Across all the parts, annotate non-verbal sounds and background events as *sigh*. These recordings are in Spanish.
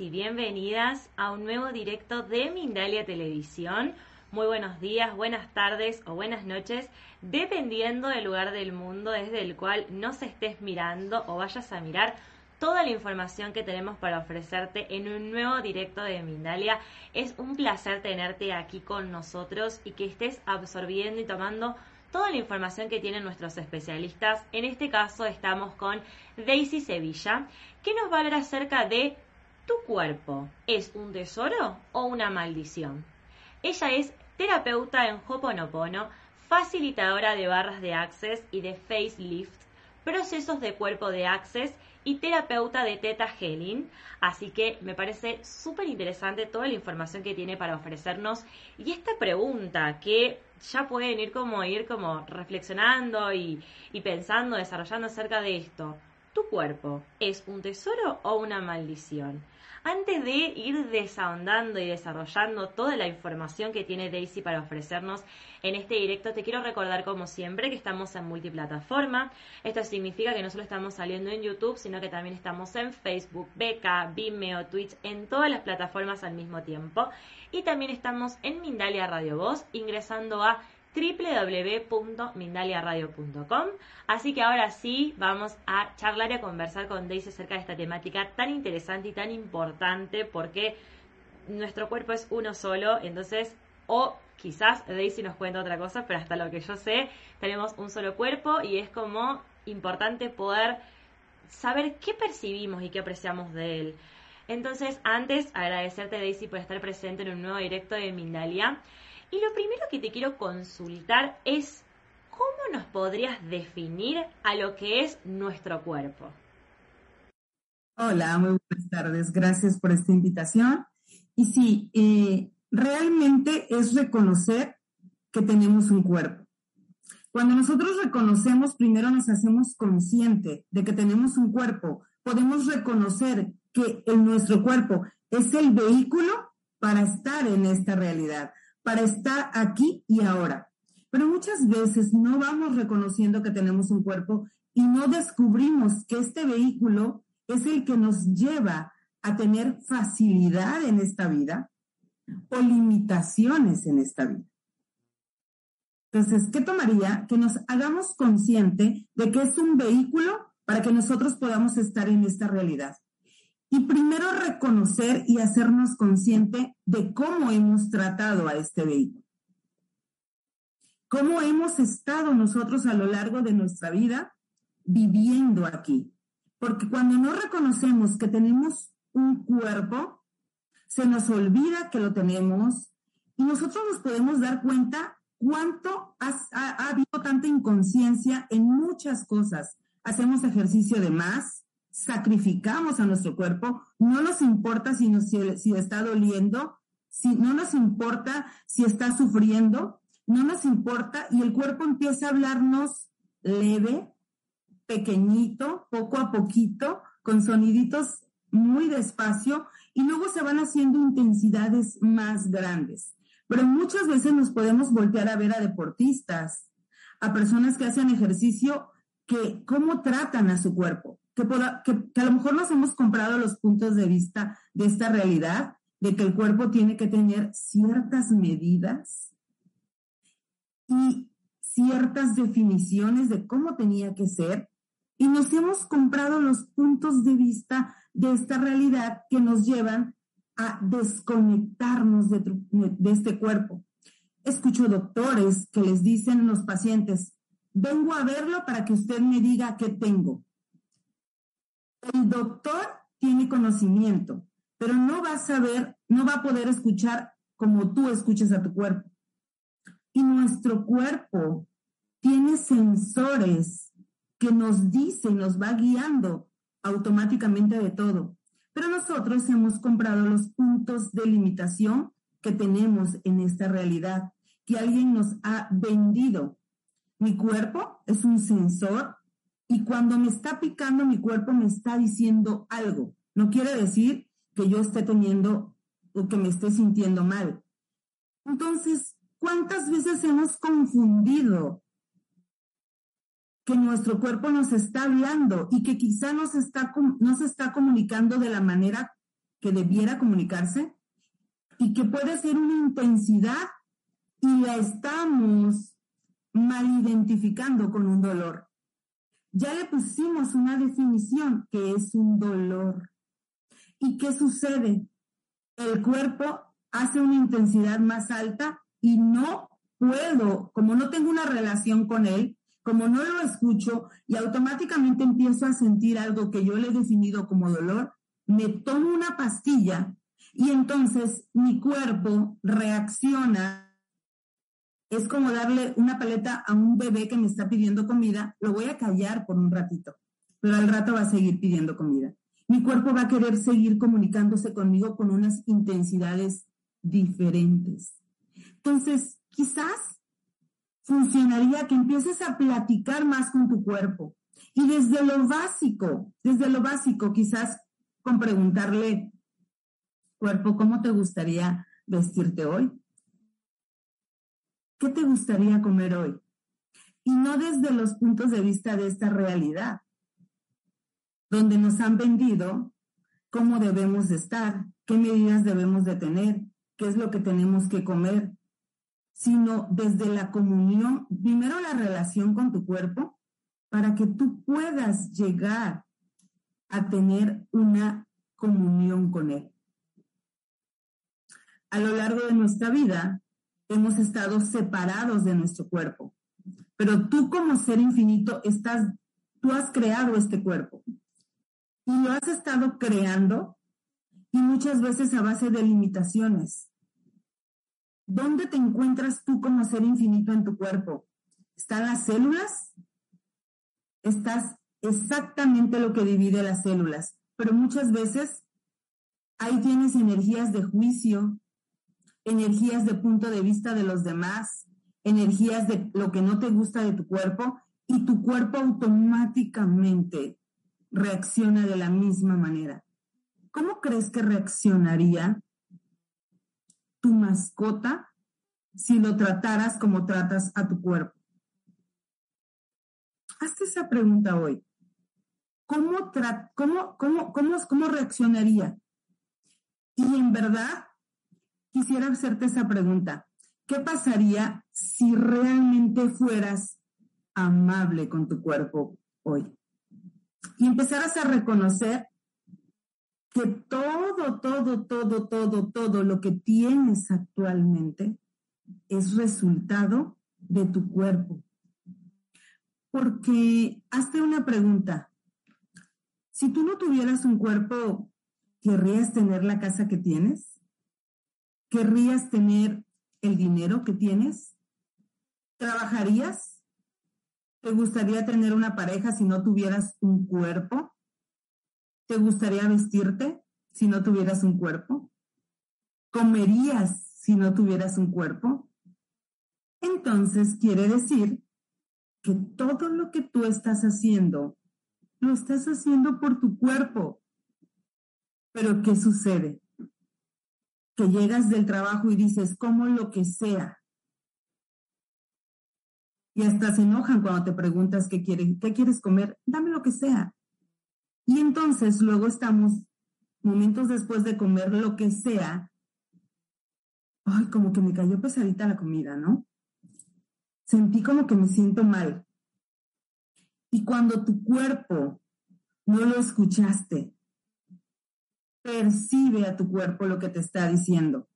y bienvenidas a un nuevo directo de Mindalia Televisión. Muy buenos días, buenas tardes o buenas noches, dependiendo del lugar del mundo desde el cual nos estés mirando o vayas a mirar toda la información que tenemos para ofrecerte en un nuevo directo de Mindalia. Es un placer tenerte aquí con nosotros y que estés absorbiendo y tomando toda la información que tienen nuestros especialistas. En este caso estamos con Daisy Sevilla, que nos va a hablar acerca de tu cuerpo. ¿Es un tesoro o una maldición? Ella es terapeuta en Hoponopono, facilitadora de barras de Access y de facelift, procesos de cuerpo de Access y terapeuta de Teta Healing. Así que me parece súper interesante toda la información que tiene para ofrecernos. Y esta pregunta que ya pueden ir como ir como reflexionando y, y pensando, desarrollando acerca de esto. ¿Tu cuerpo es un tesoro o una maldición? Antes de ir desahondando y desarrollando toda la información que tiene Daisy para ofrecernos en este directo, te quiero recordar como siempre que estamos en multiplataforma. Esto significa que no solo estamos saliendo en YouTube, sino que también estamos en Facebook, Beca, Vimeo, Twitch, en todas las plataformas al mismo tiempo. Y también estamos en Mindalia Radio Voz, ingresando a www.mindaliaradio.com. Así que ahora sí vamos a charlar y a conversar con Daisy acerca de esta temática tan interesante y tan importante porque nuestro cuerpo es uno solo, entonces, o quizás Daisy nos cuenta otra cosa, pero hasta lo que yo sé, tenemos un solo cuerpo y es como importante poder saber qué percibimos y qué apreciamos de él. Entonces, antes, agradecerte Daisy por estar presente en un nuevo directo de Mindalia. Y lo primero que te quiero consultar es cómo nos podrías definir a lo que es nuestro cuerpo. Hola, muy buenas tardes. Gracias por esta invitación. Y sí, eh, realmente es reconocer que tenemos un cuerpo. Cuando nosotros reconocemos, primero nos hacemos consciente de que tenemos un cuerpo. Podemos reconocer que en nuestro cuerpo es el vehículo para estar en esta realidad para estar aquí y ahora. Pero muchas veces no vamos reconociendo que tenemos un cuerpo y no descubrimos que este vehículo es el que nos lleva a tener facilidad en esta vida o limitaciones en esta vida. Entonces, ¿qué tomaría? Que nos hagamos consciente de que es un vehículo para que nosotros podamos estar en esta realidad. Y primero reconocer y hacernos consciente de cómo hemos tratado a este vehículo. Cómo hemos estado nosotros a lo largo de nuestra vida viviendo aquí. Porque cuando no reconocemos que tenemos un cuerpo, se nos olvida que lo tenemos y nosotros nos podemos dar cuenta cuánto ha, ha habido tanta inconsciencia en muchas cosas. Hacemos ejercicio de más, sacrificamos a nuestro cuerpo, no nos importa si, nos, si, está doliendo, si, no nos importa si está sufriendo, no nos importa y el cuerpo empieza a hablarnos leve, pequeñito, poco a poquito, con soniditos muy despacio y luego se van haciendo intensidades más grandes. Pero muchas veces nos podemos voltear a ver a deportistas, a personas que hacen ejercicio, que cómo tratan a su cuerpo que, a lo mejor nos hemos comprado los puntos de vista de esta realidad, de que el cuerpo tiene que tener ciertas medidas y ciertas definiciones de cómo tenía que ser, y nos hemos comprado los puntos de vista de esta realidad que nos llevan a desconectarnos de, de este cuerpo. Escucho doctores que les dicen los pacientes, vengo a verlo para que usted me diga qué tengo. El doctor tiene conocimiento, pero no va a saber, no va a poder escuchar como tú escuches a tu cuerpo. Y nuestro cuerpo tiene sensores que nos dicen, nos va guiando automáticamente de todo. Pero nosotros hemos comprado los puntos de limitación que tenemos en esta realidad, que alguien nos ha vendido. Mi cuerpo es un sensor y cuando me está picando mi cuerpo me está diciendo algo. No quiere decir que yo esté teniendo o que me esté sintiendo mal. Entonces, ¿cuántas veces hemos confundido que nuestro cuerpo nos está hablando y que quizá nos está, no se está comunicando de la manera que debiera comunicarse y que puede ser una intensidad y la estamos mal identificando con un dolor. Ya le pusimos una definición que es un dolor. ¿Y qué sucede? El cuerpo hace una intensidad más alta y no puedo, como no tengo una relación con él, como no lo escucho y automáticamente empiezo a sentir algo que yo le he definido como dolor, me tomo una pastilla y entonces mi cuerpo reacciona. Es como darle una paleta a un bebé que me está pidiendo comida, lo voy a callar por un ratito, pero al rato va a seguir pidiendo comida. Mi cuerpo va a querer seguir comunicándose conmigo con unas intensidades diferentes. Entonces, quizás funcionaría que empieces a platicar más con tu cuerpo. Y desde lo básico, desde lo básico, quizás con preguntarle, cuerpo, ¿cómo te gustaría vestirte hoy? ¿Qué te gustaría comer hoy? Y no desde los puntos de vista de esta realidad, donde nos han vendido cómo debemos de estar, qué medidas debemos de tener, qué es lo que tenemos que comer, sino desde la comunión, primero la relación con tu cuerpo, para que tú puedas llegar a tener una comunión con él. A lo largo de nuestra vida hemos estado separados de nuestro cuerpo, pero tú como ser infinito estás, tú has creado este cuerpo y lo has estado creando y muchas veces a base de limitaciones ¿Dónde te encuentras tú como ser infinito en tu cuerpo? ¿Están las células? Estás exactamente lo que divide las células, pero muchas veces ahí tienes energías de juicio, energías de punto de vista de los demás, energías de lo que no te gusta de tu cuerpo y tu cuerpo automáticamente reacciona de la misma manera. ¿Cómo crees que reaccionaría tu mascota si lo trataras como tratas a tu cuerpo? Hazte esa pregunta hoy. ¿Cómo, cómo, cómo, cómo, cómo reaccionaría? Y en verdad, quisiera hacerte esa pregunta. ¿Qué pasaría si realmente fueras amable con tu cuerpo hoy? Y empezaras a reconocer que todo, todo, todo, todo, todo lo que tienes actualmente es resultado de tu cuerpo. Porque hazte una pregunta. Si tú no tuvieras un cuerpo, ¿querrías tener la casa que tienes? ¿Querrías tener el dinero que tienes? ¿Trabajarías? ¿Te gustaría tener una pareja si no tuvieras un cuerpo? ¿Te gustaría vestirte si no tuvieras un cuerpo? ¿Comerías si no tuvieras un cuerpo? Entonces quiere decir que todo lo que tú estás haciendo, lo estás haciendo por tu cuerpo. Pero ¿qué sucede? Que llegas del trabajo y dices, como lo que sea. Y hasta se enojan cuando te preguntas qué quieres, qué quieres comer. Dame lo que sea. Y entonces luego estamos momentos después de comer lo que sea, ay, como que me cayó pesadita la comida, ¿no? Sentí como que me siento mal. Y cuando tu cuerpo no lo escuchaste, percibe a tu cuerpo lo que te está diciendo.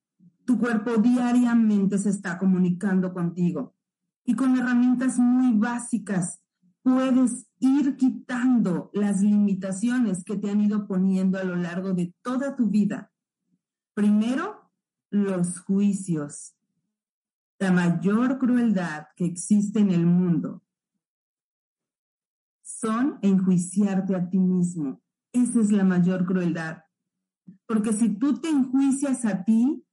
Tu cuerpo diariamente se está comunicando contigo y con herramientas muy básicas puedes ir quitando las limitaciones que te han ido poniendo a lo largo de toda tu vida. Primero, los juicios. La mayor crueldad que existe en el mundo son enjuiciarte a ti mismo. Esa es la mayor crueldad. Porque si tú te enjuicias a ti,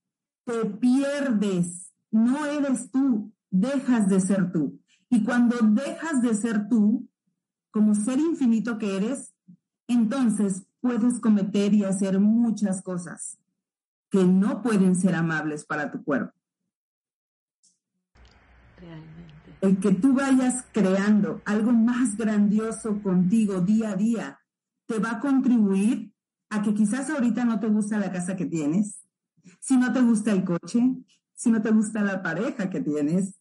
te pierdes. No eres tú, dejas de ser tú. Y cuando dejas de ser tú, como ser infinito que eres, entonces puedes cometer y hacer muchas cosas que no pueden ser amables para tu cuerpo. Realmente. el que tú vayas creando algo más grandioso contigo día a día, te va a contribuir a que quizás ahorita no te gusta la casa que tienes, si no te gusta el coche, si no te gusta la pareja que tienes,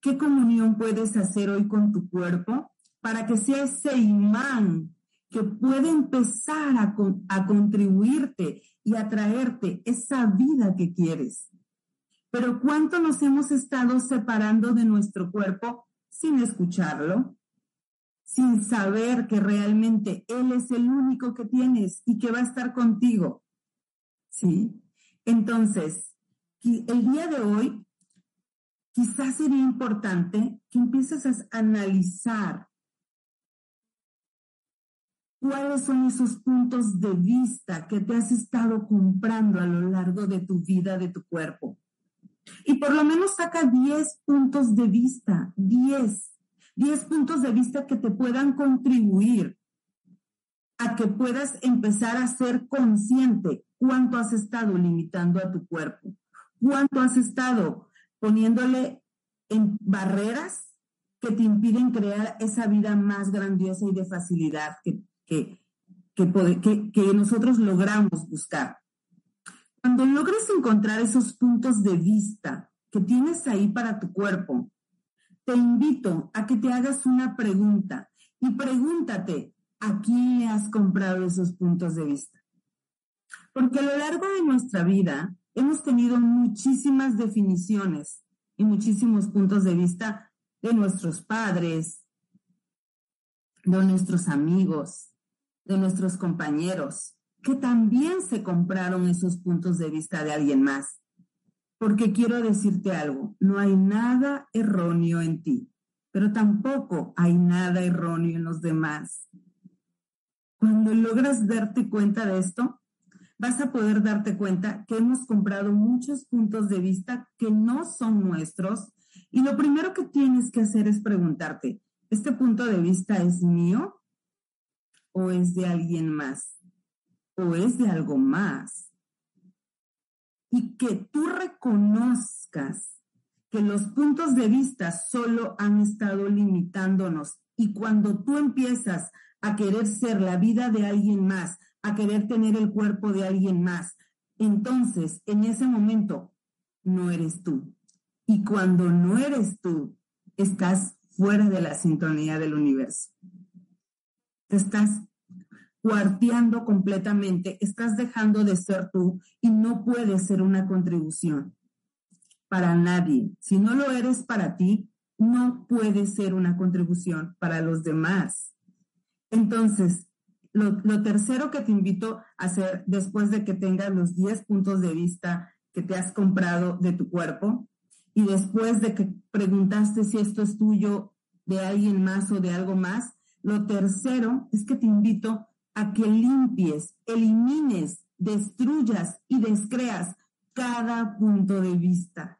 ¿qué comunión puedes hacer hoy con tu cuerpo para que sea ese imán que puede empezar a, a contribuirte y a traerte esa vida que quieres? Pero ¿cuánto nos hemos estado separando de nuestro cuerpo sin escucharlo? Sin saber que realmente Él es el único que tienes y que va a estar contigo. ¿Sí? Entonces, el día de hoy, quizás sería importante que empieces a analizar cuáles son esos puntos de vista que te has estado comprando a lo largo de tu vida, de tu cuerpo. Y por lo menos saca 10 puntos de vista, 10, 10 puntos de vista que te puedan contribuir a que puedas empezar a ser consciente cuánto has estado limitando a tu cuerpo, cuánto has estado poniéndole en barreras que te impiden crear esa vida más grandiosa y de facilidad que, que, que, que nosotros logramos buscar. Cuando logres encontrar esos puntos de vista que tienes ahí para tu cuerpo, te invito a que te hagas una pregunta y pregúntate, ¿a quién le has comprado esos puntos de vista? Porque a lo largo de nuestra vida hemos tenido muchísimas definiciones y muchísimos puntos de vista de nuestros padres, de nuestros amigos, de nuestros compañeros, que también se compraron esos puntos de vista de alguien más. Porque quiero decirte algo, no hay nada erróneo en ti, pero tampoco hay nada erróneo en los demás. Cuando logras darte cuenta de esto, vas a poder darte cuenta que hemos comprado muchos puntos de vista que no son nuestros y lo primero que tienes que hacer es preguntarte, ¿este punto de vista es mío o es de alguien más? o es de algo más. Y que tú reconozcas que los puntos de vista solo han estado limitándonos. Y cuando tú empiezas a querer ser la vida de alguien más, a querer tener el cuerpo de alguien más, entonces en ese momento no eres tú. Y cuando no eres tú, estás fuera de la sintonía del universo. Te estás cuarteando completamente, estás dejando de ser tú y no puedes ser una contribución para nadie. Si no lo eres para ti, no puedes ser una contribución para los demás. Entonces, lo, tercero que te invito a hacer después de que tengas los 10 puntos de vista que te has comprado de tu cuerpo y después de que preguntaste si esto es tuyo, de alguien más o de algo más, lo tercero es que te invito a que limpies, elimines, destruyas y descreas cada punto de vista.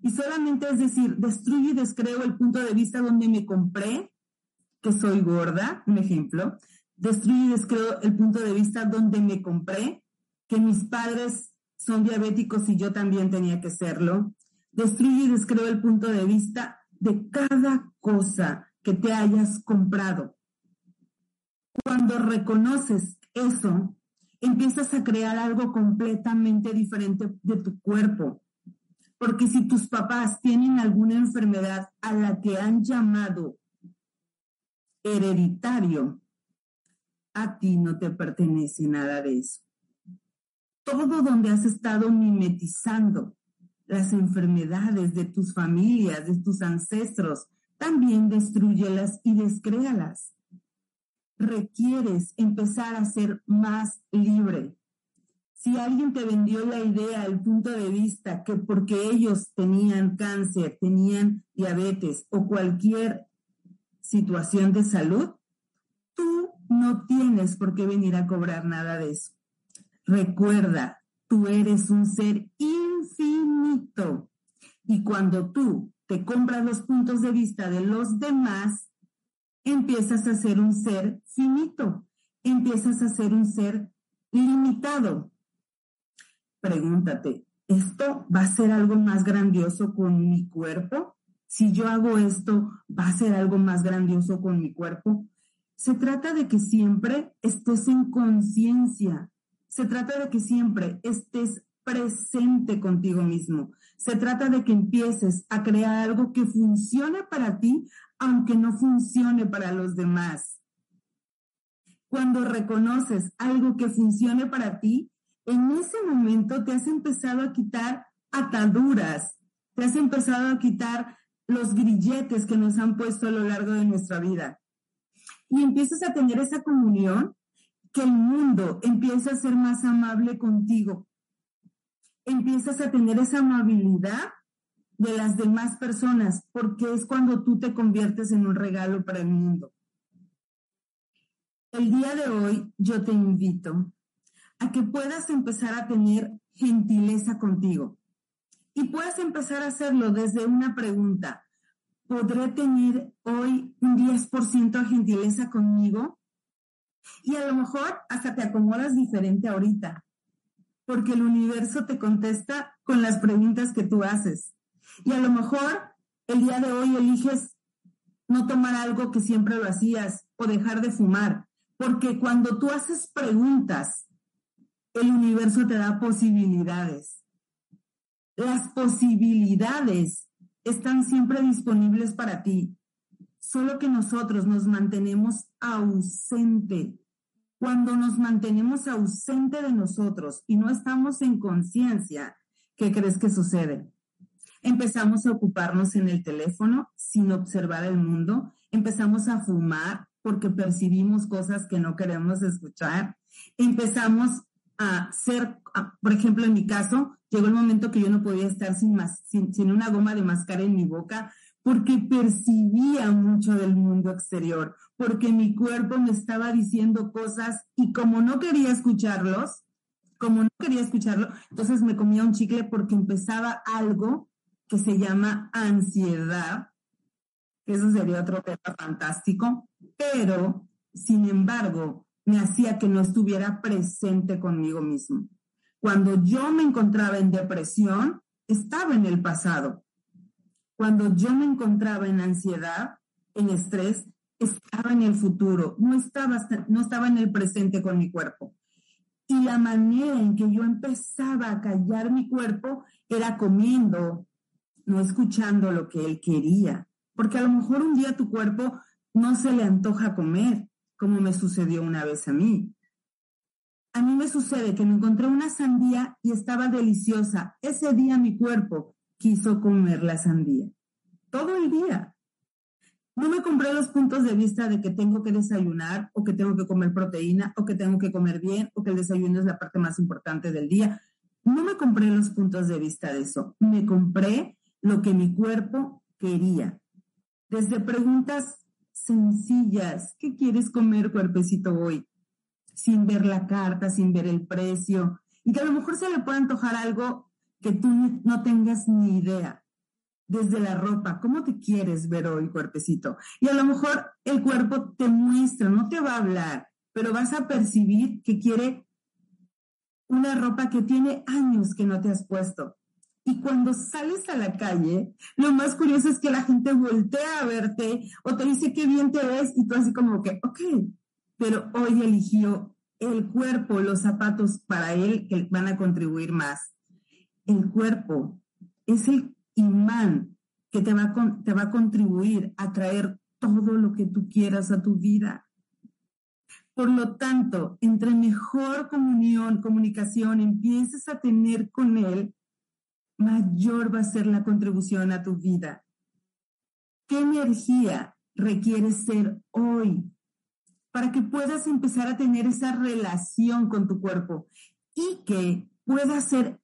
Y solamente es decir, destruyo y descreo el punto de vista donde me compré, que soy gorda, un ejemplo. Destruyo y descreo el punto de vista donde me compré, que mis padres son diabéticos y yo también tenía que serlo. Destruyo y descreo el punto de vista de cada cosa que te hayas comprado. Cuando reconoces eso, empiezas a crear algo completamente diferente de tu cuerpo. Porque si tus papás tienen alguna enfermedad a la que han llamado hereditario, a ti no te pertenece nada de eso. Todo donde has estado mimetizando las enfermedades de tus familias, de tus ancestros, también destruyelas y descréalas requieres empezar a ser más libre. Si alguien te vendió la idea, el punto de vista, que porque ellos tenían cáncer, tenían diabetes o cualquier situación de salud, tú no tienes por qué venir a cobrar nada de eso. Recuerda, tú eres un ser infinito. Y cuando tú te compras los puntos de vista de los demás, empiezas a ser un ser finito, empiezas a ser un ser limitado. Pregúntate, ¿esto va a ser algo más grandioso con mi cuerpo? si yo hago esto, va a ser algo más grandioso con mi cuerpo. Se trata de que siempre estés en conciencia. Se trata de que siempre estés presente contigo mismo. Se trata de que empieces a crear algo que funcione para ti, aunque no funcione para los demás. Cuando reconoces algo que funcione para ti, en ese momento te has empezado a quitar ataduras, te has empezado a quitar los grilletes que nos han puesto a lo largo de nuestra vida. Y empiezas a tener esa comunión que el mundo empieza a ser más amable contigo. Empiezas a tener esa amabilidad de las demás personas, porque es cuando tú te conviertes en un regalo para el mundo. El día de hoy yo te invito a que puedas empezar a tener gentileza contigo y puedas empezar a hacerlo desde una pregunta. ¿Podré tener hoy un 10% de gentileza conmigo? Y a lo mejor hasta te acomodas diferente ahorita, porque el universo te contesta con las preguntas que tú haces. Y a lo mejor el día de hoy eliges no tomar algo que siempre lo hacías o dejar de fumar, porque cuando tú haces preguntas, el universo te da posibilidades. Las posibilidades están siempre disponibles para ti, solo que nosotros nos mantenemos ausente. Cuando nos mantenemos ausente de nosotros y no estamos en conciencia, ¿qué crees que sucede? Empezamos a ocuparnos en el teléfono sin observar el mundo, empezamos a fumar porque percibimos cosas que no queremos escuchar, empezamos a ser, por ejemplo, en mi caso, llegó el momento que yo no podía estar sin, sin, una goma de mascar en mi boca porque percibía mucho del mundo exterior, porque mi cuerpo me estaba diciendo cosas y como no quería escucharlos, como no quería escucharlo, entonces me comía un chicle porque empezaba algo que se llama ansiedad, eso sería otro tema fantástico, pero sin embargo me hacía que no estuviera presente conmigo mismo. Cuando yo me encontraba en depresión, estaba en el pasado. Cuando yo me encontraba en ansiedad, en estrés, estaba en el futuro, no estaba, no estaba en el presente con mi cuerpo. Y la manera en que yo empezaba a callar mi cuerpo era comiendo, no escuchando lo que él quería. Porque a lo mejor un día tu cuerpo no se le antoja comer, como me sucedió una vez a mí. A mí me sucede que me encontré una sandía y estaba deliciosa. Ese día mi cuerpo quiso comer la sandía. Todo el día. No me compré los puntos de vista de que tengo que desayunar o que tengo que comer proteína o que tengo que comer bien o que el desayuno es la parte más importante del día. No me compré los puntos de vista de eso. Me compré lo que mi cuerpo quería. Desde preguntas sencillas. ¿Qué quieres comer, cuerpecito, hoy? Sin ver la carta, sin ver el precio. Y que a lo mejor se le puede antojar algo que tú no tengas ni idea. Desde la ropa, ¿cómo te quieres ver hoy, cuerpecito? Y a lo mejor el cuerpo te muestra, no te va a hablar, pero vas a percibir que quiere una ropa que tiene años que no te has puesto y cuando sales a la calle, lo más curioso es que la gente voltea a verte o te dice qué bien te ves y tú así como que, ok, pero hoy eligió el cuerpo, los zapatos para él que van a contribuir más. El cuerpo es el imán que te va, te va a contribuir a traer todo lo que tú quieras a tu vida. Por lo tanto, entre mejor comunión, comunicación empieces a tener con él, mayor va a ser la contribución a tu vida. ¿Qué energía requieres ser hoy para que puedas empezar a tener esa relación con tu cuerpo y que pueda ser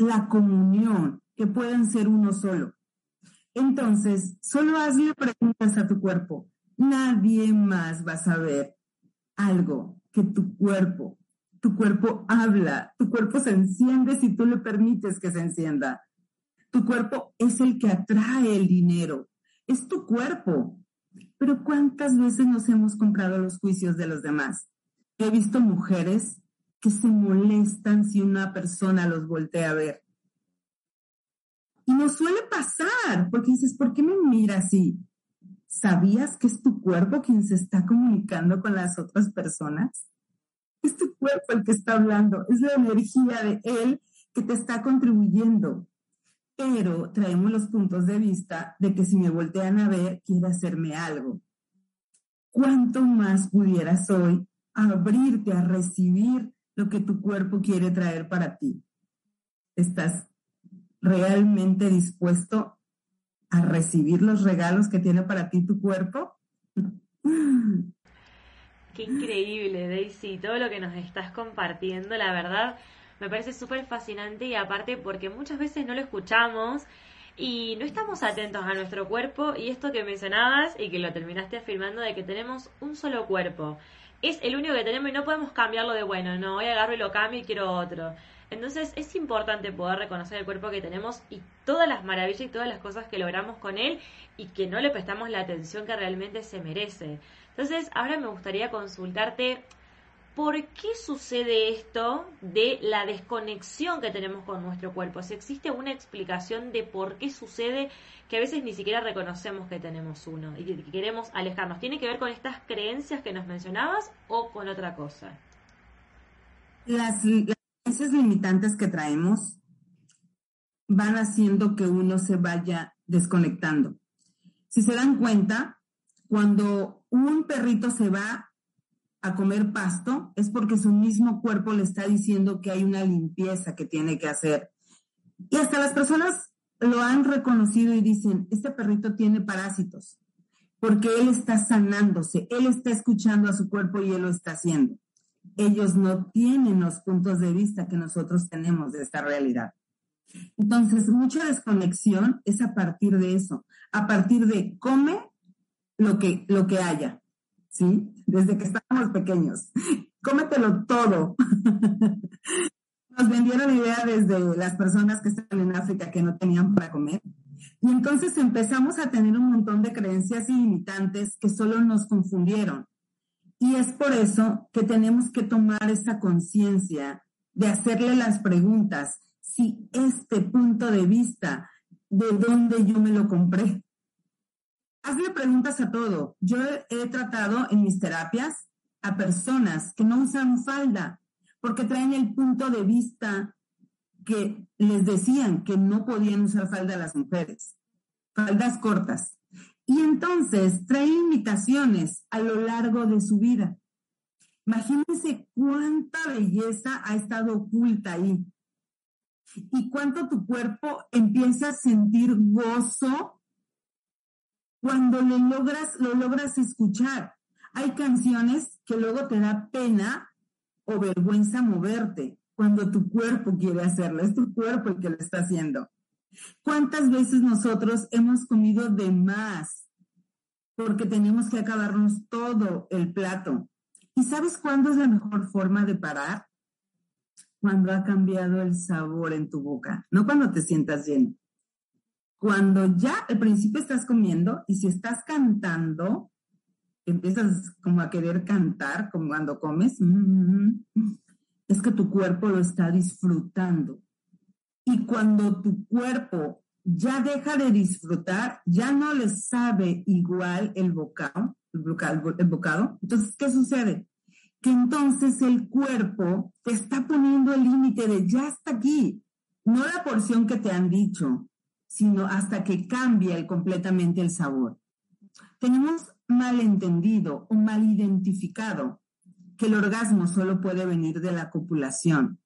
la comunión, que puedan ser uno solo? Entonces, solo hazle preguntas a tu cuerpo. Nadie más va a saber algo que tu cuerpo tu cuerpo habla, tu cuerpo se enciende si tú le permites que se encienda. Tu cuerpo es el que atrae el dinero, es tu cuerpo. Pero ¿cuántas veces nos hemos comprado los juicios de los demás? He visto mujeres que se molestan si una persona los voltea a ver. Y nos suele pasar, porque dices, ¿por qué me mira así? ¿Sabías que es tu cuerpo quien se está comunicando con las otras personas? Es tu cuerpo el que está hablando, es la energía de él que te está contribuyendo. Pero traemos los puntos de vista de que si me voltean a ver, quiere hacerme algo. ¿Cuánto más pudieras hoy abrirte a recibir lo que tu cuerpo quiere traer para ti? ¿Estás realmente dispuesto a recibir los regalos que tiene para ti tu cuerpo? *laughs* Qué increíble, Daisy, todo lo que nos estás compartiendo, la verdad, me parece súper fascinante y aparte porque muchas veces no lo escuchamos y no estamos atentos a nuestro cuerpo y esto que mencionabas y que lo terminaste afirmando de que tenemos un solo cuerpo. Es el único que tenemos y no podemos cambiarlo de bueno, no, voy a agarro y lo cambio y quiero otro. Entonces es importante poder reconocer el cuerpo que tenemos y todas las maravillas y todas las cosas que logramos con él y que no le prestamos la atención que realmente se merece. Entonces ahora me gustaría consultarte por qué sucede esto de la desconexión que tenemos con nuestro cuerpo. Si existe una explicación de por qué sucede que a veces ni siquiera reconocemos que tenemos uno y que queremos alejarnos. ¿Tiene que ver con estas creencias que nos mencionabas o con otra cosa? Las, esas limitantes que traemos van haciendo que uno se vaya desconectando. Si se dan cuenta, cuando un perrito se va a comer pasto, es porque su mismo cuerpo le está diciendo que hay una limpieza que tiene que hacer. Y hasta las personas lo han reconocido y dicen, este perrito tiene parásitos, porque él está sanándose, él está escuchando a su cuerpo y él lo está haciendo ellos no tienen los puntos de vista que nosotros tenemos de esta realidad. Entonces, mucha desconexión es a partir de eso, a partir de come lo que, lo que haya, ¿sí? Desde que estábamos pequeños. Cómetelo todo. Nos vendieron la idea desde las personas que están en África que no tenían para comer. Y entonces empezamos a tener un montón de creencias ilimitantes que solo nos confundieron. Y es por eso que tenemos que tomar esta conciencia de hacerle las preguntas, si este punto de vista, ¿de dónde yo me lo compré? Hazle preguntas a todo. Yo he tratado en mis terapias a personas que no usan falda porque traen el punto de vista que les decían que no podían usar falda las mujeres, faldas cortas. Y entonces trae limitaciones a lo largo de su vida. Imagínense cuánta belleza ha estado oculta ahí. Y cuánto tu cuerpo empieza a sentir gozo cuando lo logras, lo logras escuchar. Hay canciones que luego te da pena o vergüenza moverte cuando tu cuerpo quiere hacerlo. Es tu cuerpo el que lo está haciendo. ¿Cuántas veces nosotros hemos comido de más porque tenemos que acabarnos todo el plato? ¿Y sabes cuándo es la mejor forma de parar? Cuando ha cambiado el sabor en tu boca, no cuando te sientas lleno. Cuando ya al principio estás comiendo y si estás cantando, empiezas como a querer cantar, como cuando comes, mm, es que tu cuerpo lo está disfrutando y cuando tu cuerpo ya deja de disfrutar, ya no le sabe igual el bocado, el bocado, el bocado. Entonces, ¿qué sucede? Que entonces el cuerpo te está poniendo el límite de ya está aquí, no la porción que te han dicho, sino hasta que cambie completamente el sabor. Tenemos mal entendido o mal identificado que el orgasmo solo puede venir de la copulación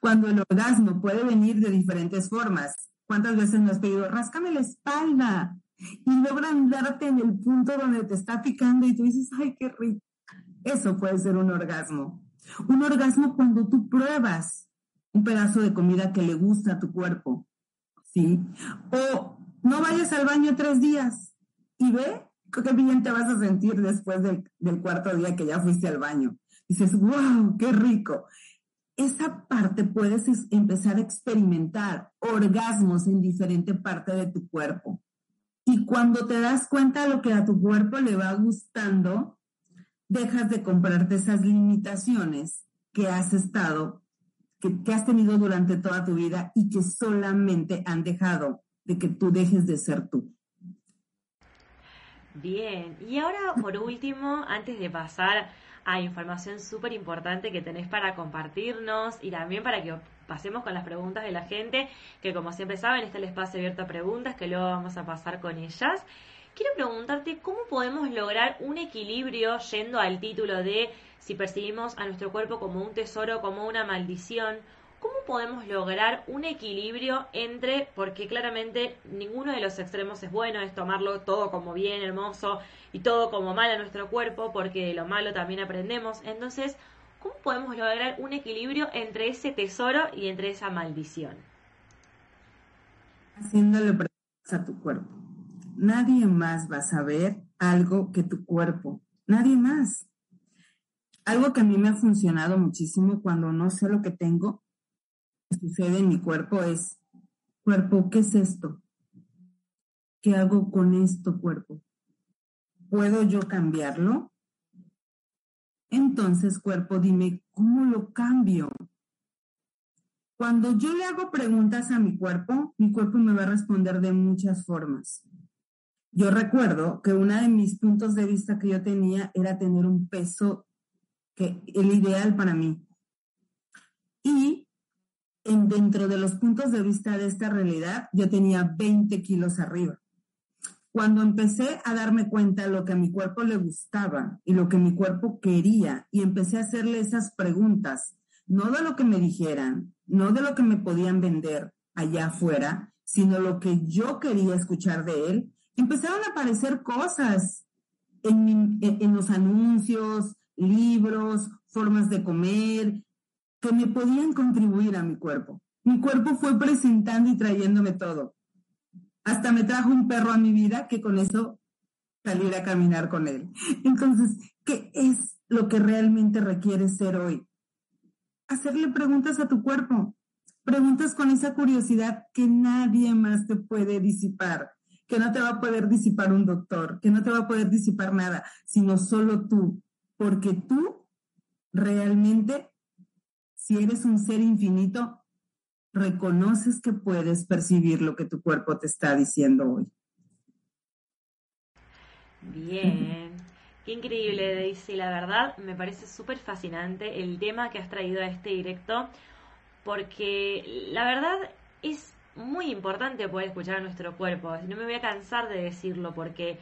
cuando el orgasmo puede venir de diferentes formas. ¿Cuántas veces me has pedido, ráscame la espalda? Y logran darte en el punto donde te está picando y tú dices, ay, qué rico. Eso puede ser un orgasmo. Un orgasmo cuando tú pruebas un pedazo de comida que le gusta a tu cuerpo. O no vayas al baño tres días y ve qué bien te vas a sentir después del, del cuarto día que ya fuiste al baño. Dices, wow, qué rico esa parte puedes empezar a experimentar orgasmos en diferente parte de tu cuerpo. Y cuando te das cuenta de lo que a tu cuerpo le va gustando, dejas de comprarte esas limitaciones que has estado que, has tenido durante toda tu vida y que solamente han dejado de que tú dejes de ser tú. Bien, y ahora por último, antes de pasar a información súper importante que tenés para compartirnos y también para que pasemos con las preguntas de la gente, que como siempre saben, está el espacio abierto a preguntas que luego vamos a pasar con ellas. Quiero preguntarte cómo podemos lograr un equilibrio yendo al título de si percibimos a nuestro cuerpo como un tesoro, como una maldición, ¿cómo podemos lograr un equilibrio entre, porque claramente ninguno de los extremos es bueno, es tomarlo todo como bien, hermoso y todo como mal a nuestro cuerpo, porque de lo malo también aprendemos. Entonces, ¿cómo podemos lograr un equilibrio entre ese tesoro y entre esa maldición? Haciéndole preguntas a tu cuerpo. Nadie más va a saber algo que tu cuerpo. Nadie más. Algo que a mí me ha funcionado muchísimo cuando no sé lo que tengo, que sucede en mi cuerpo es, cuerpo, ¿qué es esto? ¿Qué hago con esto, cuerpo? ¿Puedo yo cambiarlo? Entonces, cuerpo, dime, ¿cómo lo cambio? Cuando yo le hago preguntas a mi cuerpo, mi cuerpo me va a responder de muchas formas. Yo recuerdo que uno de mis puntos de vista que yo tenía era tener un peso que el ideal para mí. Y en, dentro de los puntos de vista de esta realidad, yo tenía 20 kilos arriba. Cuando empecé a darme cuenta lo que a mi cuerpo le gustaba y lo que mi cuerpo quería, y empecé a hacerle esas preguntas, no de lo que me dijeran, no de lo que me podían vender allá afuera, sino lo que yo quería escuchar de él, empezaron a aparecer cosas en, en los anuncios, libros, formas de comer, que me podían contribuir a mi cuerpo. Mi cuerpo fue presentando y trayéndome todo. Hasta me trajo un perro a mi vida que con eso salir a caminar con él. Entonces, ¿qué es lo que realmente requiere ser hoy? Hacerle preguntas a tu cuerpo. Preguntas con esa curiosidad que nadie más te puede disipar, que no te va a poder disipar un doctor, que no te va a poder disipar nada, sino solo tú. Porque tú realmente, si eres un ser infinito, reconoces que puedes percibir lo que tu cuerpo te está diciendo hoy. Bien, qué increíble Daisy, la verdad me parece súper fascinante el tema que has traído a este directo, porque la verdad es muy importante poder escuchar a nuestro cuerpo, no me voy a cansar de decirlo porque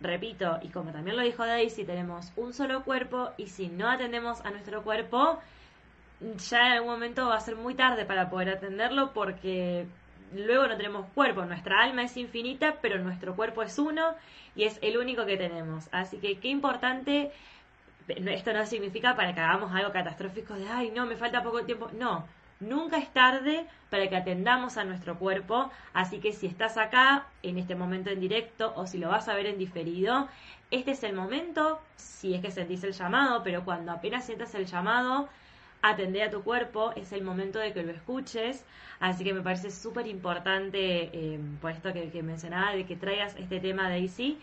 Repito, y como también lo dijo Daisy, tenemos un solo cuerpo y si no atendemos a nuestro cuerpo, ya en algún momento va a ser muy tarde para poder atenderlo porque luego no tenemos cuerpo. Nuestra alma es infinita, pero nuestro cuerpo es uno y es el único que tenemos. Así que qué importante, esto no significa para que hagamos algo catastrófico de, ay, no, me falta poco tiempo. No, Nunca es tarde para que atendamos a nuestro cuerpo, así que si estás acá en este momento en directo o si lo vas a ver en diferido, este es el momento, si es que sentís el llamado, pero cuando apenas sientas el llamado, atender a tu cuerpo, es el momento de que lo escuches, así que me parece súper importante, eh, por esto que, que, mencionaba, de que traigas este tema, Daisy,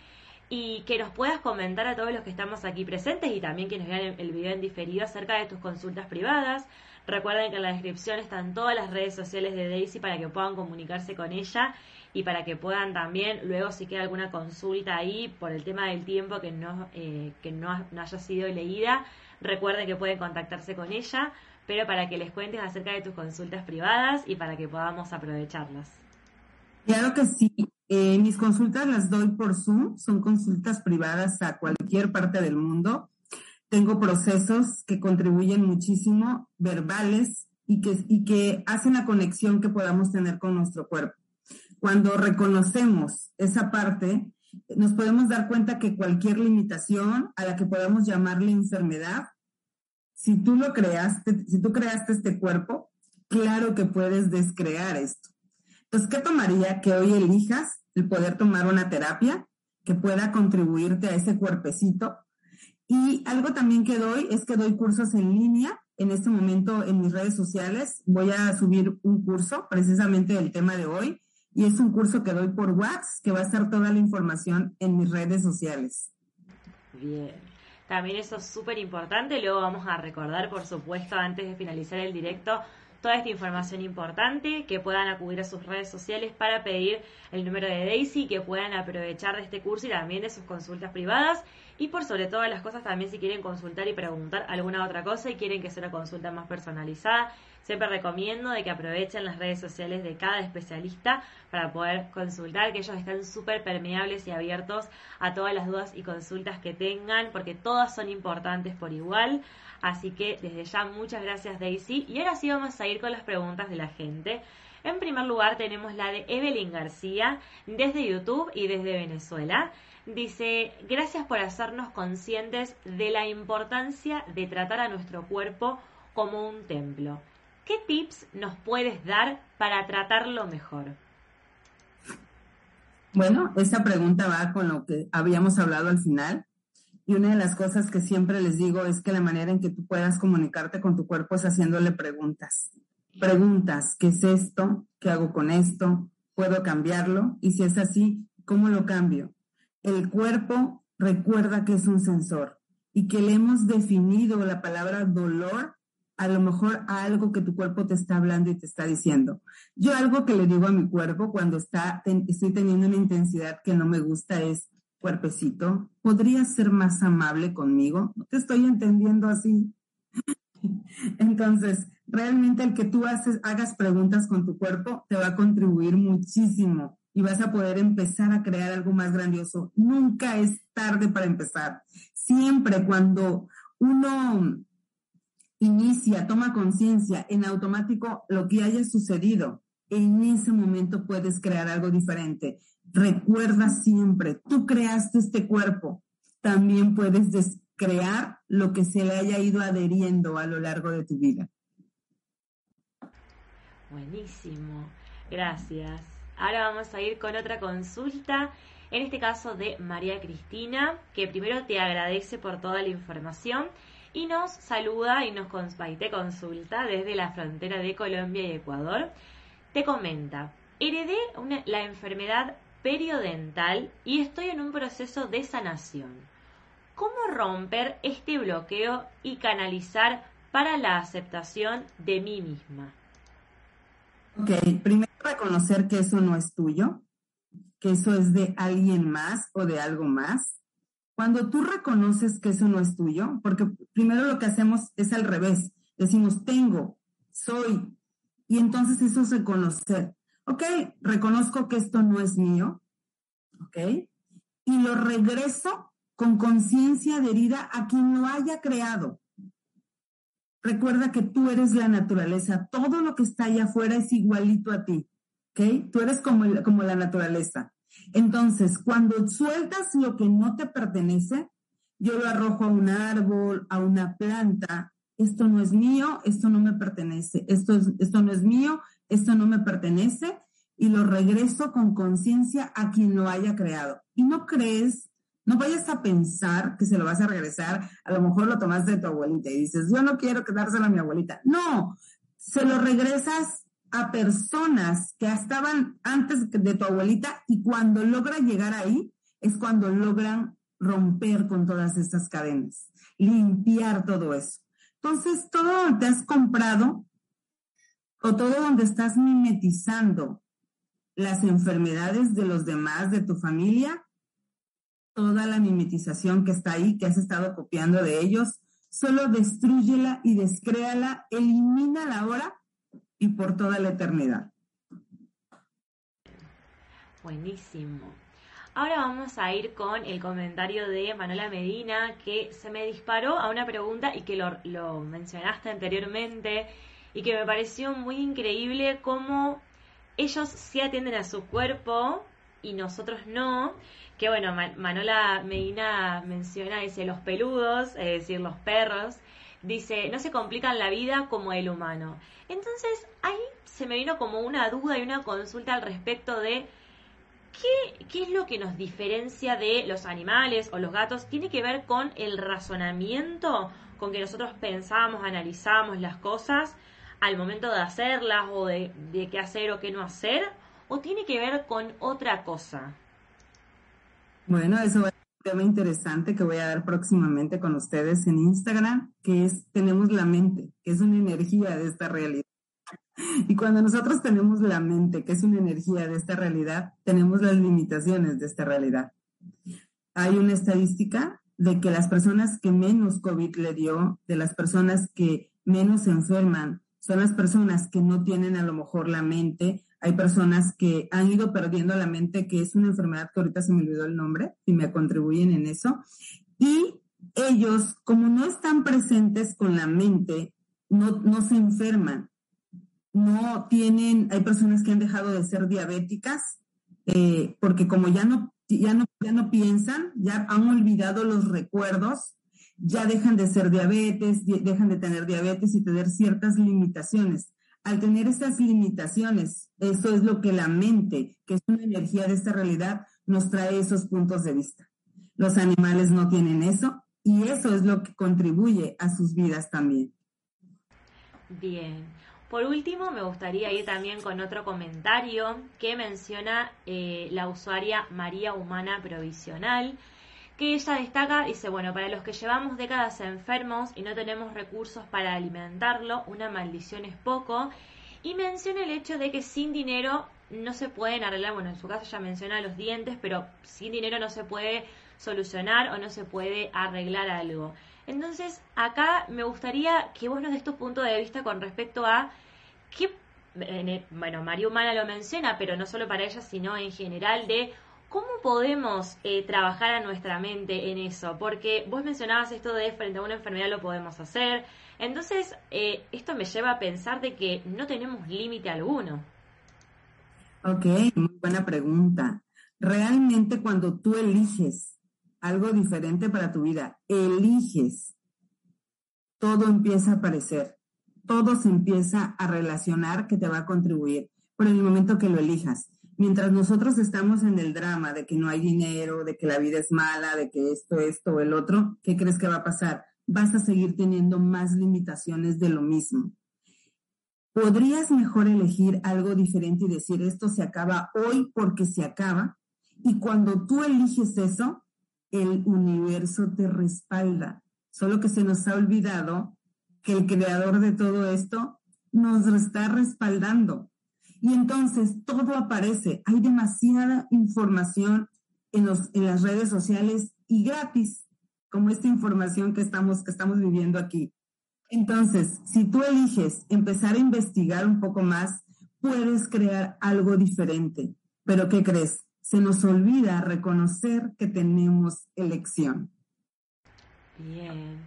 y que nos puedas comentar a todos los que estamos aquí presentes y también quienes vean el video en diferido acerca de tus consultas privadas, Recuerden que en la descripción están todas las redes sociales de Daisy para que puedan comunicarse con ella y para que puedan también, luego si queda alguna consulta ahí por el tema del tiempo que no, eh, que no, haya sido leída, recuerden que pueden contactarse con ella, pero para que les cuentes acerca de tus consultas privadas y para que podamos aprovecharlas. Claro que sí. Eh, mis consultas las doy por Zoom, son consultas privadas a cualquier parte del mundo tengo procesos que contribuyen muchísimo, verbales, y que, hacen la conexión que podamos tener con nuestro cuerpo. Cuando reconocemos esa parte, nos podemos dar cuenta que cualquier limitación a la que podamos llamarle enfermedad, si tú lo creaste, si tú creaste este cuerpo, claro que puedes descrear esto. Entonces, ¿qué tomaría que hoy elijas el poder tomar una terapia que pueda contribuirte a ese cuerpecito y algo también que doy es que doy cursos en línea. En este momento en mis redes sociales voy a subir un curso precisamente del tema de hoy y es un curso que doy por WhatsApp que va a estar toda la información en mis redes sociales. Bien. También eso es súper importante. Luego vamos a recordar, por supuesto, antes de finalizar el directo, toda esta información importante, que puedan acudir a sus redes sociales para pedir el número de Daisy, que puedan aprovechar de este curso y también de sus consultas privadas. Y por sobre todas las cosas, también si quieren consultar y preguntar alguna otra cosa y quieren que sea una consulta más personalizada, siempre recomiendo de que aprovechen las redes sociales de cada especialista para poder consultar, que ellos están súper permeables y abiertos a todas las dudas y consultas que tengan, porque todas son importantes por igual. Así que desde ya muchas gracias Daisy. Y ahora sí vamos a ir con las preguntas de la gente. En primer lugar tenemos la de Evelyn García desde YouTube y desde Venezuela. Dice, gracias por hacernos conscientes de la importancia de tratar a nuestro cuerpo como un templo. ¿Qué tips nos puedes dar para tratarlo mejor? Bueno, esta pregunta va con lo que habíamos hablado al final. Y una de las cosas que siempre les digo es que la manera en que tú puedas comunicarte con tu cuerpo es haciéndole preguntas. Preguntas, ¿qué es esto? ¿Qué hago con esto? ¿Puedo cambiarlo? Y si es así, ¿cómo lo cambio? El cuerpo recuerda que es un sensor y que le hemos definido la palabra dolor a lo mejor a algo que tu cuerpo te está hablando y te está diciendo. Yo algo que le digo a mi cuerpo cuando está, estoy teniendo una intensidad que no me gusta es, cuerpecito, ¿podrías ser más amable conmigo? No te estoy entendiendo así. *laughs* Entonces, realmente el que tú haces, hagas preguntas con tu cuerpo te va a contribuir muchísimo y vas a poder empezar a crear algo más grandioso. Nunca es tarde para empezar. Siempre cuando uno inicia, toma conciencia en automático lo que haya sucedido, en ese momento puedes crear algo diferente. Recuerda siempre, tú creaste este cuerpo, también puedes descrear lo que se le haya ido adheriendo a lo largo de tu vida. Buenísimo, gracias. Ahora vamos a ir con otra consulta, en este caso de María Cristina, que primero te agradece por toda la información y nos saluda y nos y te consulta desde la frontera de Colombia y Ecuador. Te comenta, heredé la enfermedad periodental y estoy en un proceso de sanación. ¿Cómo romper este bloqueo y canalizar para la aceptación de mí misma? Ok, primero reconocer que eso no es tuyo, que eso es de alguien más o de algo más. Cuando tú reconoces que eso no es tuyo, porque primero lo que hacemos es al revés, decimos tengo, soy, y entonces eso es reconocer ok, reconozco que esto no es mío, ok, y lo regreso con conciencia adherida a quien lo haya creado. Recuerda que tú eres la naturaleza, todo lo que está allá afuera es igualito a ti, ¿ok? Tú eres como, como la naturaleza. Entonces, cuando sueltas lo que no te pertenece, yo lo arrojo a un árbol, a una planta, esto no es mío, esto no me pertenece, esto, es, esto no es mío, esto no me pertenece y lo regreso con conciencia a quien lo haya creado. Y no crees, no vayas a pensar que se lo vas a regresar, a lo mejor lo tomaste de tu abuelita y dices, yo no quiero quedárselo a mi abuelita. No, se lo regresas a personas que estaban antes de tu abuelita y cuando logra llegar ahí es cuando logran romper con todas estas cadenas, limpiar todo eso. Entonces, todo lo que has comprado o todo donde estás mimetizando las enfermedades de los demás, de tu familia, toda la mimetización que está ahí, que has estado copiando de ellos, solo destruyela y descréala, elimínala ahora y por toda la eternidad. Buenísimo. Ahora vamos a ir con el comentario de Manuela Medina, que se me disparó a una pregunta y que lo, lo mencionaste anteriormente y que me pareció muy increíble cómo ellos sí atienden a su cuerpo y nosotros no. Que bueno, Manola Medina menciona, dice, los peludos, es decir, los perros, dice, no se complican la vida como el humano. Entonces, ahí se me vino como una duda y una consulta al respecto de ¿qué, qué es lo que nos diferencia de los animales o los gatos. Tiene que ver con el razonamiento, con que nosotros pensamos, analizamos las cosas al momento de hacerlas o de, qué hacer o qué no hacer? ¿O tiene que ver con otra cosa? Bueno, eso va a ser un tema interesante que voy a dar próximamente con ustedes en Instagram, que es Tenemos la mente, que es una energía de esta realidad. *laughs* Y cuando nosotros tenemos la mente, que es una energía de esta realidad, tenemos las limitaciones de esta realidad. Hay una estadística de que las personas que menos COVID le dio, de las personas que menos se enferman, son las personas que no tienen a lo mejor la mente. Hay personas que han ido perdiendo la mente, que es una enfermedad que ahorita se me olvidó el nombre y me contribuyen en eso. Y ellos, como no están presentes con la mente, no, no se enferman. No tienen, hay personas que han dejado de ser diabéticas, eh, porque como ya no, ya, no, ya no piensan, ya han olvidado los recuerdos, ya dejan de ser diabetes, dejan de tener diabetes y tener ciertas limitaciones. Al tener esas limitaciones, eso es lo que la mente, que es una energía de esta realidad, nos trae esos puntos de vista. Los animales no tienen eso y eso es lo que contribuye a sus vidas también. Bien. Por último, me gustaría ir también con otro comentario que menciona eh, la usuaria María Humana Provisional, que ella destaca, dice, bueno, para los que llevamos décadas enfermos y no tenemos recursos para alimentarlo, una maldición es poco, y menciona el hecho de que sin dinero no se pueden arreglar, bueno, en su caso ya menciona los dientes, pero sin dinero no se puede solucionar o no se puede arreglar algo. Entonces, acá me gustaría que vos nos des tu punto de vista con respecto a qué, bueno, María Humana lo menciona, pero no solo para ella, sino en general de ¿Cómo podemos eh, trabajar a nuestra mente en eso? Porque vos mencionabas esto de frente a una enfermedad lo podemos hacer. Entonces, eh, esto me lleva a pensar de que no tenemos límite alguno. Ok, muy buena pregunta. Realmente cuando tú eliges algo diferente para tu vida, eliges, todo empieza a aparecer, todo se empieza a relacionar que te va a contribuir por el momento que lo elijas mientras nosotros estamos en el drama de que no hay dinero, de que la vida es mala, de que esto, esto o el otro, ¿qué crees que va a pasar? Vas a seguir teniendo más limitaciones de lo mismo. ¿Podrías mejor elegir algo diferente y decir esto se acaba hoy porque se acaba? Y cuando tú eliges eso, el universo te respalda. Solo que se nos ha olvidado que el creador de todo esto nos está respaldando. Y entonces todo aparece. Hay demasiada información en, los, en las redes sociales y gratis, como esta información que estamos, que estamos viviendo aquí. Entonces, si tú eliges empezar a investigar un poco más, puedes crear algo diferente. Pero ¿qué crees? Se nos olvida reconocer que tenemos elección. Bien.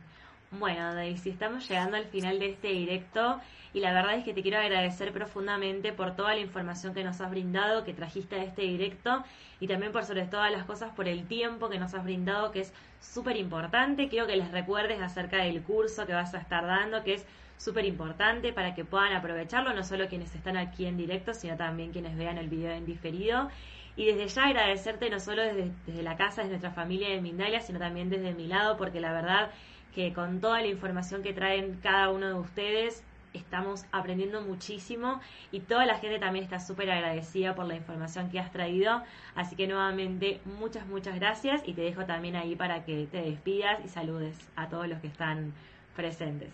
Bueno, Daisy, estamos llegando al final de este directo y la verdad es que te quiero agradecer profundamente por toda la información que nos has brindado, que trajiste a este directo y también por sobre todas las cosas por el tiempo que nos has brindado, que es súper importante. Quiero que les recuerdes acerca del curso que vas a estar dando, que es súper importante para que puedan aprovecharlo, no solo quienes están aquí en directo, sino también quienes vean el video en diferido. Y desde ya agradecerte no solo desde, desde la casa, desde nuestra familia de Mindalia, sino también desde mi lado, porque la verdad que con toda la información que traen cada uno de ustedes estamos aprendiendo muchísimo y toda la gente también está súper agradecida por la información que has traído. Así que nuevamente muchas, muchas gracias y te dejo también ahí para que te despidas y saludes a todos los que están presentes.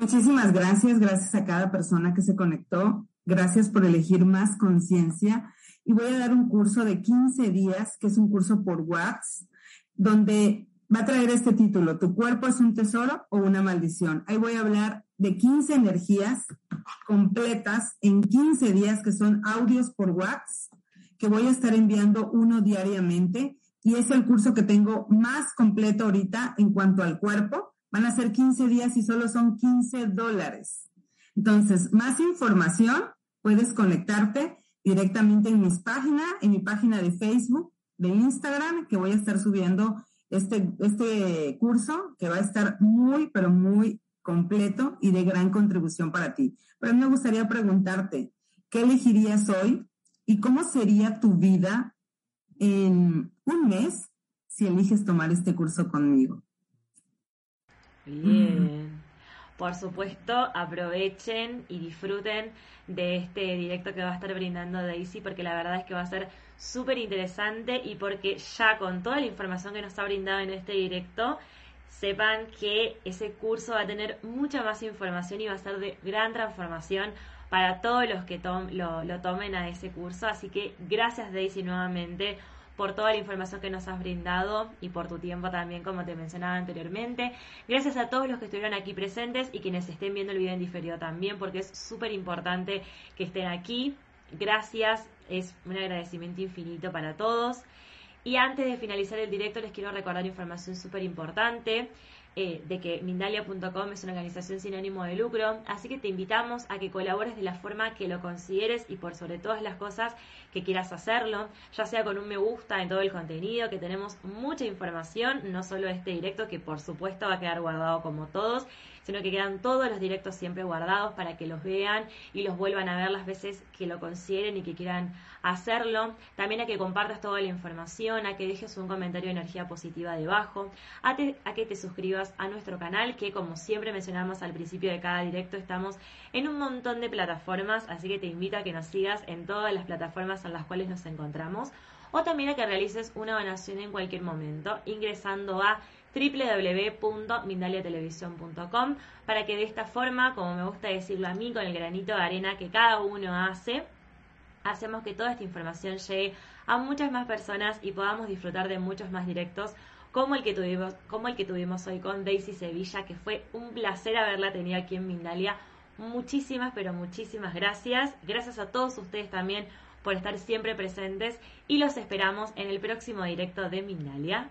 Muchísimas gracias, gracias a cada persona que se conectó, gracias por elegir más conciencia y voy a dar un curso de 15 días, que es un curso por WhatsApp, donde va a traer este título, ¿Tu cuerpo es un tesoro o una maldición? Ahí voy a hablar de 15 energías completas en 15 días, que son audios por WhatsApp, que voy a estar enviando uno diariamente. Y es el curso que tengo más completo ahorita en cuanto al cuerpo. Van a ser 15 días y solo son 15 dólares. Entonces, más información, puedes conectarte directamente en mis páginas, en mi página de Facebook, de Instagram, que voy a estar subiendo este, este curso que va a estar muy, pero muy completo y de gran contribución para ti. Pero a mí me gustaría preguntarte, ¿qué elegirías hoy y cómo sería tu vida en un mes si eliges tomar este curso conmigo? Bien. Por supuesto, aprovechen y disfruten de este directo que va a estar brindando Daisy, porque la verdad es que va a ser súper interesante y porque ya con toda la información que nos ha brindado en este directo, sepan que ese curso va a tener mucha más información y va a ser de gran transformación para todos los que lo, lo tomen a ese curso. Así que gracias Daisy nuevamente por toda la información que nos has brindado y por tu tiempo también, como te mencionaba anteriormente. Gracias a todos los que estuvieron aquí presentes y quienes estén viendo el video en diferido también, porque es súper importante que estén aquí. Gracias, es un agradecimiento infinito para todos. Y antes de finalizar el directo les quiero recordar información súper importante. Eh, de que Mindalia.com es una organización sin ánimo de lucro, así que te invitamos a que colabores de la forma que lo consideres y por sobre todas las cosas que quieras hacerlo, ya sea con un me gusta en todo el contenido, que tenemos mucha información, no solo este directo que por supuesto va a quedar guardado como todos, sino que quedan todos los directos siempre guardados para que los vean y los vuelvan a ver las veces que lo consideren y que quieran hacerlo. También a que compartas toda la información, a que dejes un comentario de energía positiva debajo, a, a que te suscribas a nuestro canal, que como siempre mencionamos al principio de cada directo, estamos en un montón de plataformas, así que te invito a que nos sigas en todas las plataformas en las cuales nos encontramos o también a que realices una donación en cualquier momento ingresando a www.mindaliatelevisión.com para que de esta forma, como me gusta decirlo a mí, con el granito de arena que cada uno hace, hacemos que toda esta información llegue a muchas más personas y podamos disfrutar de muchos más directos como el que tuvimos, como el que tuvimos hoy con Daisy Sevilla, que fue un placer haberla tenido aquí en Mindalia. Muchísimas, pero muchísimas gracias. Gracias a todos ustedes también por estar siempre presentes y los esperamos en el próximo directo de Mindalia.